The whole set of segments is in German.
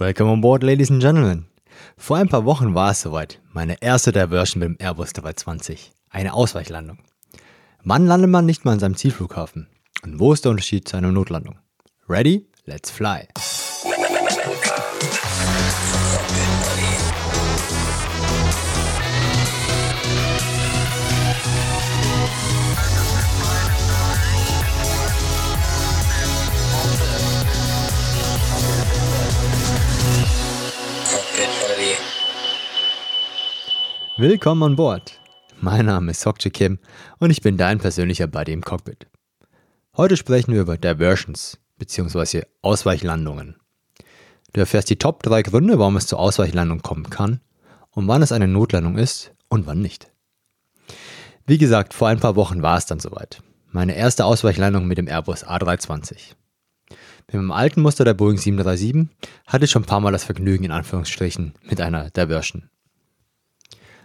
Welcome on board, ladies and gentlemen. Vor ein paar Wochen war es soweit. Meine erste Diversion mit dem Airbus 320. Eine Ausweichlandung. Wann landet man nicht mal an seinem Zielflughafen? Und wo ist der Unterschied zu einer Notlandung? Ready? Let's fly. Willkommen an Bord. Mein Name ist Sokche Kim und ich bin dein persönlicher Buddy im Cockpit. Heute sprechen wir über Diversions bzw. Ausweichlandungen. Du erfährst die Top 3 Gründe, warum es zur Ausweichlandung kommen kann und wann es eine Notlandung ist und wann nicht. Wie gesagt, vor ein paar Wochen war es dann soweit. Meine erste Ausweichlandung mit dem Airbus A320. Mit meinem alten Muster der Boeing 737 hatte ich schon ein paar Mal das Vergnügen in Anführungsstrichen mit einer Diversion.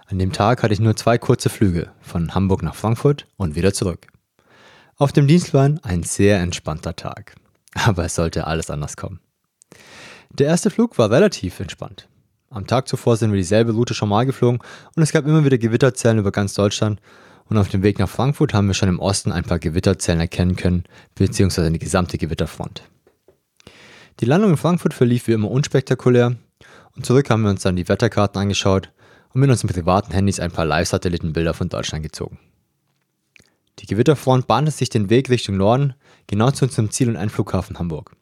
An dem Tag hatte ich nur zwei kurze Flüge von Hamburg nach Frankfurt und wieder zurück. Auf dem Dienstplan ein sehr entspannter Tag. Aber es sollte alles anders kommen. Der erste Flug war relativ entspannt. Am Tag zuvor sind wir dieselbe Route schon mal geflogen und es gab immer wieder Gewitterzellen über ganz Deutschland. Und auf dem Weg nach Frankfurt haben wir schon im Osten ein paar Gewitterzellen erkennen können, beziehungsweise die gesamte Gewitterfront. Die Landung in Frankfurt verlief wie immer unspektakulär und zurück haben wir uns dann die Wetterkarten angeschaut und mit unseren privaten Handys ein paar Live-Satellitenbilder von Deutschland gezogen. Die Gewitterfront bahnte sich den Weg Richtung Norden, genau zu unserem Ziel- und Einflughafen Hamburg.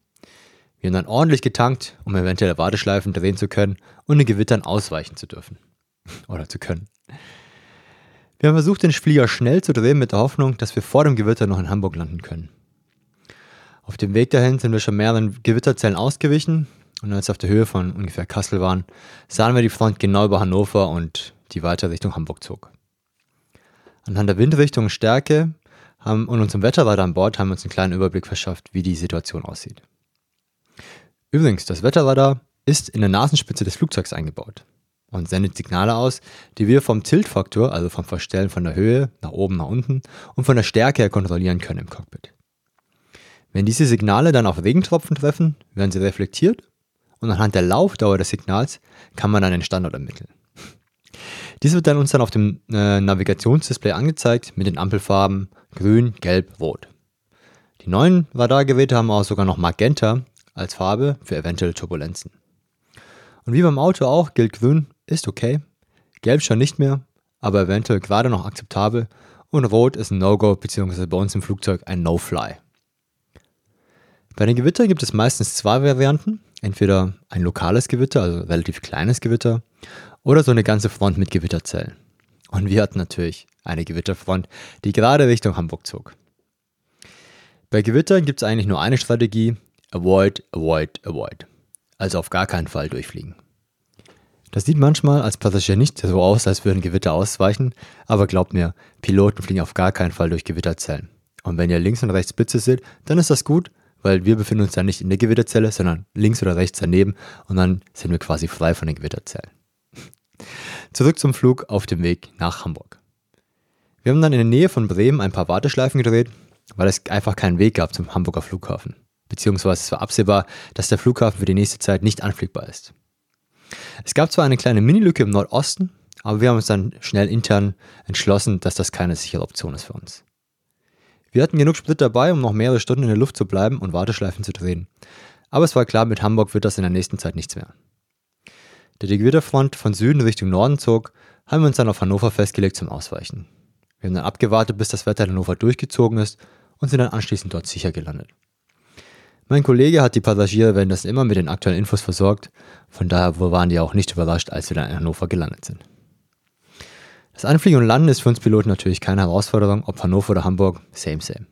Wir haben dann ordentlich getankt, um eventuelle Warteschleifen drehen zu können und den Gewittern ausweichen zu dürfen. Oder zu können. Wir haben versucht, den Flieger schnell zu drehen mit der Hoffnung, dass wir vor dem Gewitter noch in Hamburg landen können. Auf dem Weg dahin sind wir schon mehreren Gewitterzellen ausgewichen und als wir auf der Höhe von ungefähr Kassel waren, sahen wir die Front genau über Hannover und die weiter Richtung Hamburg zog. Anhand der Windrichtung und Stärke haben, und unserem Wetterradar an Bord haben wir uns einen kleinen Überblick verschafft, wie die Situation aussieht. Übrigens, das Wetterradar ist in der Nasenspitze des Flugzeugs eingebaut und sendet Signale aus, die wir vom Tiltfaktor, also vom Verstellen von der Höhe nach oben, nach unten und von der Stärke her kontrollieren können im Cockpit. Wenn diese Signale dann auf Regentropfen treffen, werden sie reflektiert und anhand der Laufdauer des Signals kann man dann den Standort ermitteln. Dies wird dann uns dann auf dem äh, Navigationsdisplay angezeigt mit den Ampelfarben grün, gelb, rot. Die neuen Radargeräte haben auch sogar noch Magenta als Farbe für eventuelle Turbulenzen. Und wie beim Auto auch gilt grün ist okay, gelb schon nicht mehr, aber eventuell gerade noch akzeptabel und rot ist ein No-Go bzw. bei uns im Flugzeug ein No-Fly. Bei den Gewittern gibt es meistens zwei Varianten. Entweder ein lokales Gewitter, also relativ kleines Gewitter, oder so eine ganze Front mit Gewitterzellen. Und wir hatten natürlich eine Gewitterfront, die gerade Richtung Hamburg zog. Bei Gewittern gibt es eigentlich nur eine Strategie, avoid, avoid, avoid. Also auf gar keinen Fall durchfliegen. Das sieht manchmal als Passagier nicht so aus, als würden Gewitter ausweichen, aber glaubt mir, Piloten fliegen auf gar keinen Fall durch Gewitterzellen. Und wenn ihr links und rechts Blitze seht, dann ist das gut, weil wir befinden uns dann nicht in der Gewitterzelle, sondern links oder rechts daneben und dann sind wir quasi frei von den Gewitterzellen. Zurück zum Flug auf dem Weg nach Hamburg. Wir haben dann in der Nähe von Bremen ein paar Warteschleifen gedreht, weil es einfach keinen Weg gab zum Hamburger Flughafen. Beziehungsweise es war absehbar, dass der Flughafen für die nächste Zeit nicht anfliegbar ist. Es gab zwar eine kleine Minilücke im Nordosten, aber wir haben uns dann schnell intern entschlossen, dass das keine sichere Option ist für uns. Wir hatten genug Sprit dabei, um noch mehrere Stunden in der Luft zu bleiben und Warteschleifen zu drehen. Aber es war klar, mit Hamburg wird das in der nächsten Zeit nichts mehr. Da die Gewitterfront von Süden Richtung Norden zog, haben wir uns dann auf Hannover festgelegt zum Ausweichen. Wir haben dann abgewartet, bis das Wetter in Hannover durchgezogen ist und sind dann anschließend dort sicher gelandet. Mein Kollege hat die Passagiere währenddessen immer mit den aktuellen Infos versorgt, von daher waren die auch nicht überrascht, als wir dann in Hannover gelandet sind. Das Anfliegen und Landen ist für uns Piloten natürlich keine Herausforderung, ob Hannover oder Hamburg, same, same.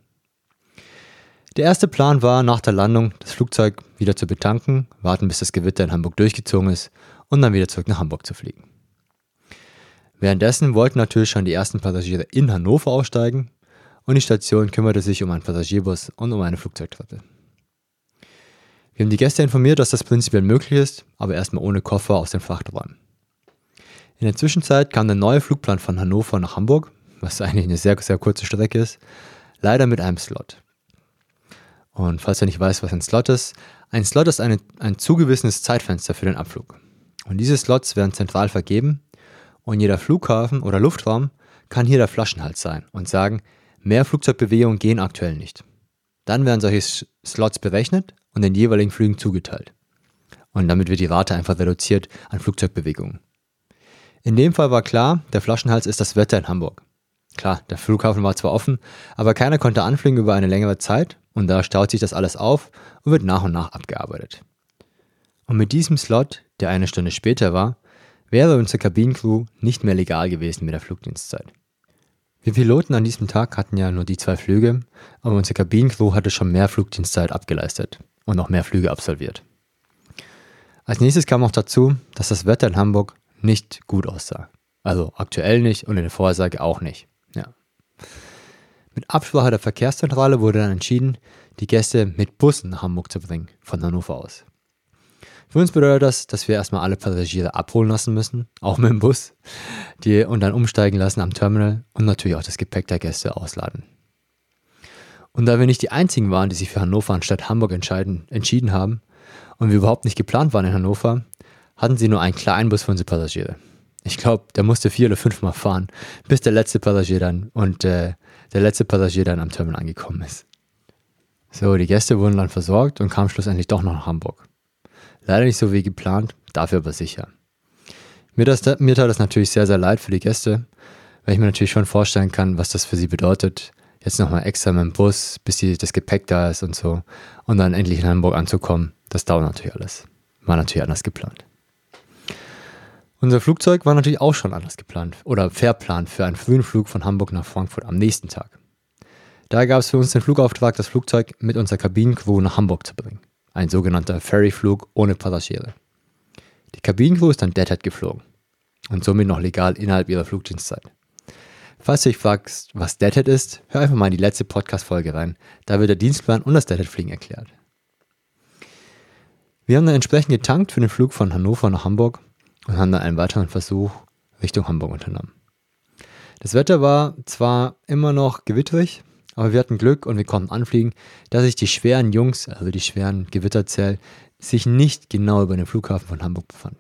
Der erste Plan war, nach der Landung das Flugzeug wieder zu betanken, warten, bis das Gewitter in Hamburg durchgezogen ist und dann wieder zurück nach Hamburg zu fliegen. Währenddessen wollten natürlich schon die ersten Passagiere in Hannover aussteigen und die Station kümmerte sich um einen Passagierbus und um eine Flugzeugtreppe. Wir haben die Gäste informiert, dass das prinzipiell möglich ist, aber erstmal ohne Koffer aus den Frachträumen. In der Zwischenzeit kam der neue Flugplan von Hannover nach Hamburg, was eigentlich eine sehr, sehr kurze Strecke ist, leider mit einem Slot. Und falls du nicht weißt, was ein Slot ist, ein Slot ist eine, ein zugewissenes Zeitfenster für den Abflug. Und diese Slots werden zentral vergeben und jeder Flughafen oder Luftraum kann hier der Flaschenhals sein und sagen, mehr Flugzeugbewegungen gehen aktuell nicht. Dann werden solche Slots berechnet und den jeweiligen Flügen zugeteilt. Und damit wird die Rate einfach reduziert an Flugzeugbewegungen. In dem Fall war klar, der Flaschenhals ist das Wetter in Hamburg. Klar, der Flughafen war zwar offen, aber keiner konnte anfliegen über eine längere Zeit und da staut sich das alles auf und wird nach und nach abgearbeitet. Und mit diesem Slot, der eine Stunde später war, wäre unsere Kabinencrew nicht mehr legal gewesen mit der Flugdienstzeit. Wir Piloten an diesem Tag hatten ja nur die zwei Flüge, aber unsere Kabinencrew hatte schon mehr Flugdienstzeit abgeleistet und noch mehr Flüge absolviert. Als nächstes kam auch dazu, dass das Wetter in Hamburg nicht gut aussah. Also aktuell nicht und in der Vorhersage auch nicht. Ja. Mit Absprache der Verkehrszentrale wurde dann entschieden, die Gäste mit Bussen nach Hamburg zu bringen, von Hannover aus. Für uns bedeutet das, dass wir erstmal alle Passagiere abholen lassen müssen, auch mit dem Bus, die, und dann umsteigen lassen am Terminal und natürlich auch das Gepäck der Gäste ausladen. Und da wir nicht die einzigen waren, die sich für Hannover anstatt Hamburg entschieden haben und wir überhaupt nicht geplant waren in Hannover, hatten sie nur einen kleinen Bus für unsere Passagiere. Ich glaube, der musste vier oder fünfmal fahren, bis der letzte Passagier dann und äh, der letzte Passagier dann am Terminal angekommen ist. So, die Gäste wurden dann versorgt und kamen schlussendlich doch noch nach Hamburg. Leider nicht so wie geplant, dafür aber sicher. Mir, das, mir tat das natürlich sehr, sehr leid für die Gäste, weil ich mir natürlich schon vorstellen kann, was das für sie bedeutet, jetzt nochmal extra mit dem Bus, bis die, das Gepäck da ist und so, und dann endlich in Hamburg anzukommen. Das dauert natürlich alles. War natürlich anders geplant. Unser Flugzeug war natürlich auch schon anders geplant oder verplant für einen frühen Flug von Hamburg nach Frankfurt am nächsten Tag. Da gab es für uns den Flugauftrag, das Flugzeug mit unserer Kabinencrew nach Hamburg zu bringen ein sogenannter Ferryflug ohne Passagiere. Die Kabinencrew ist dann Deadhead geflogen und somit noch legal innerhalb ihrer Flugdienstzeit. Falls du dich fragst, was Deadhead ist, hör einfach mal in die letzte Podcast-Folge rein. Da wird der Dienstplan und das Deadhead-Fliegen erklärt. Wir haben dann entsprechend getankt für den Flug von Hannover nach Hamburg und haben dann einen weiteren Versuch Richtung Hamburg unternommen. Das Wetter war zwar immer noch gewitterig, aber wir hatten Glück und wir konnten anfliegen, dass sich die schweren Jungs, also die schweren Gewitterzellen, sich nicht genau über den Flughafen von Hamburg befanden.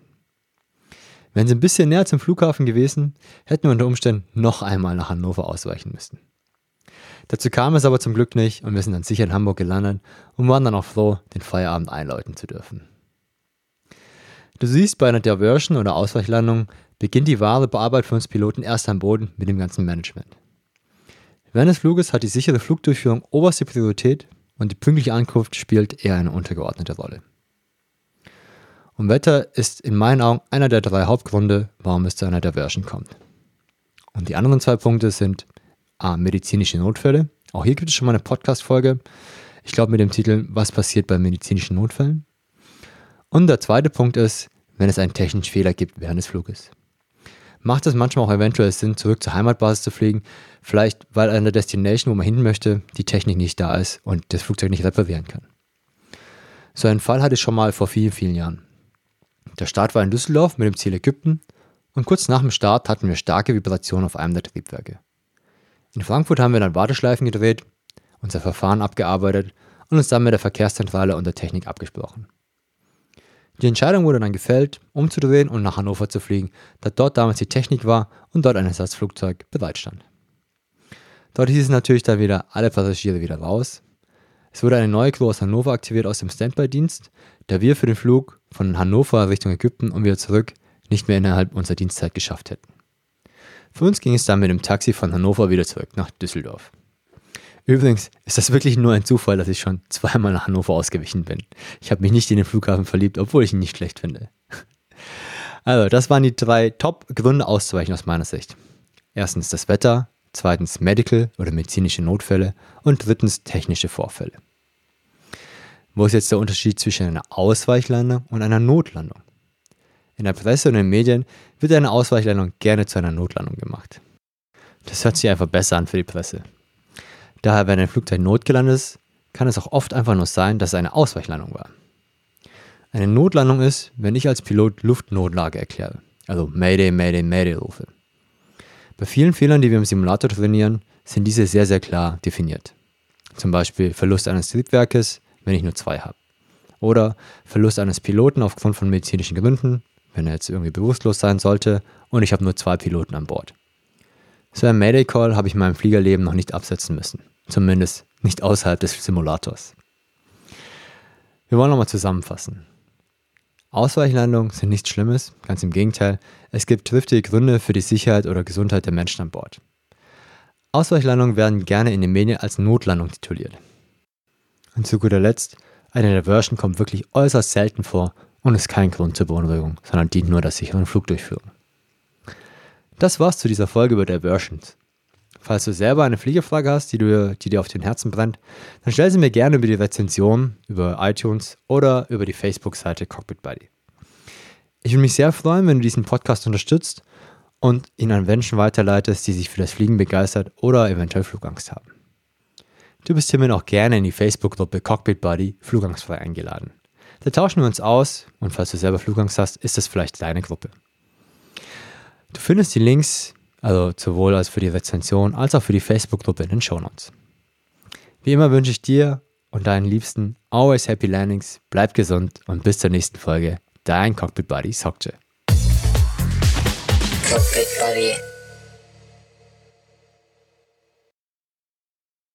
Wären sie ein bisschen näher zum Flughafen gewesen, hätten wir unter Umständen noch einmal nach Hannover ausweichen müssen. Dazu kam es aber zum Glück nicht und wir sind dann sicher in Hamburg gelandet und waren dann auch froh, den Feierabend einläuten zu dürfen. Du siehst, bei einer Diversion oder Ausweichlandung beginnt die wahre Bearbeitung uns Piloten erst am Boden mit dem ganzen Management. Während des Fluges hat die sichere Flugdurchführung oberste Priorität und die pünktliche Ankunft spielt eher eine untergeordnete Rolle. Und Wetter ist in meinen Augen einer der drei Hauptgründe, warum es zu einer Diversion kommt. Und die anderen zwei Punkte sind A, medizinische Notfälle. Auch hier gibt es schon mal eine Podcast-Folge. Ich glaube mit dem Titel Was passiert bei medizinischen Notfällen? Und der zweite Punkt ist, wenn es einen technischen Fehler gibt während des Fluges macht es manchmal auch eventuell Sinn, zurück zur Heimatbasis zu fliegen. Vielleicht, weil an der Destination, wo man hin möchte, die Technik nicht da ist und das Flugzeug nicht reparieren kann. So einen Fall hatte ich schon mal vor vielen, vielen Jahren. Der Start war in Düsseldorf mit dem Ziel Ägypten und kurz nach dem Start hatten wir starke Vibrationen auf einem der Triebwerke. In Frankfurt haben wir dann Warteschleifen gedreht, unser Verfahren abgearbeitet und uns dann mit der Verkehrszentrale und der Technik abgesprochen. Die Entscheidung wurde dann gefällt, umzudrehen und nach Hannover zu fliegen, da dort damals die Technik war und dort ein Ersatzflugzeug bereitstand. Dort hieß es natürlich dann wieder alle Passagiere wieder raus. Es wurde eine neue Crew aus Hannover aktiviert aus dem Standby-Dienst, da wir für den Flug von Hannover Richtung Ägypten und wieder zurück nicht mehr innerhalb unserer Dienstzeit geschafft hätten. Für uns ging es dann mit dem Taxi von Hannover wieder zurück nach Düsseldorf. Übrigens ist das wirklich nur ein Zufall, dass ich schon zweimal nach Hannover ausgewichen bin. Ich habe mich nicht in den Flughafen verliebt, obwohl ich ihn nicht schlecht finde. Also, das waren die drei Top-Gründe auszuweichen aus meiner Sicht. Erstens das Wetter, zweitens Medical oder medizinische Notfälle und drittens technische Vorfälle. Wo ist jetzt der Unterschied zwischen einer Ausweichlandung und einer Notlandung? In der Presse und in den Medien wird eine Ausweichlandung gerne zu einer Notlandung gemacht. Das hört sich einfach besser an für die Presse. Daher, wenn ein Flugzeug notgelandet ist, kann es auch oft einfach nur sein, dass es eine Ausweichlandung war. Eine Notlandung ist, wenn ich als Pilot Luftnotlage erkläre, also Mayday, Mayday, Mayday rufe. Bei vielen Fehlern, die wir im Simulator trainieren, sind diese sehr, sehr klar definiert. Zum Beispiel Verlust eines Triebwerkes, wenn ich nur zwei habe. Oder Verlust eines Piloten aufgrund von medizinischen Gründen, wenn er jetzt irgendwie bewusstlos sein sollte und ich habe nur zwei Piloten an Bord. So ein Mayday Call habe ich in meinem Fliegerleben noch nicht absetzen müssen. Zumindest nicht außerhalb des Simulators. Wir wollen nochmal zusammenfassen. Ausweichlandungen sind nichts Schlimmes, ganz im Gegenteil. Es gibt triftige Gründe für die Sicherheit oder Gesundheit der Menschen an Bord. Ausweichlandungen werden gerne in den Medien als Notlandung tituliert. Und zu guter Letzt, eine Diversion kommt wirklich äußerst selten vor und ist kein Grund zur Beunruhigung, sondern dient nur der sicheren Flugdurchführung. Das war's zu dieser Folge über Diversions. Falls du selber eine Fliegefrage hast, die, du, die dir auf den Herzen brennt, dann stell sie mir gerne über die Rezension, über iTunes oder über die Facebook-Seite Cockpit Buddy. Ich würde mich sehr freuen, wenn du diesen Podcast unterstützt und ihn an Menschen weiterleitest, die sich für das Fliegen begeistert oder eventuell Flugangst haben. Du bist hiermit auch gerne in die Facebook-Gruppe Cockpit Buddy Flugangstfrei eingeladen. Da tauschen wir uns aus und falls du selber Flugangst hast, ist das vielleicht deine Gruppe. Du findest die Links also sowohl als für die Rezension als auch für die Facebook-Gruppe in den Show Notes. Wie immer wünsche ich dir und deinen Liebsten always happy landings, bleib gesund und bis zur nächsten Folge. Dein Cockpit Buddy Sokje. Cockpit Buddy.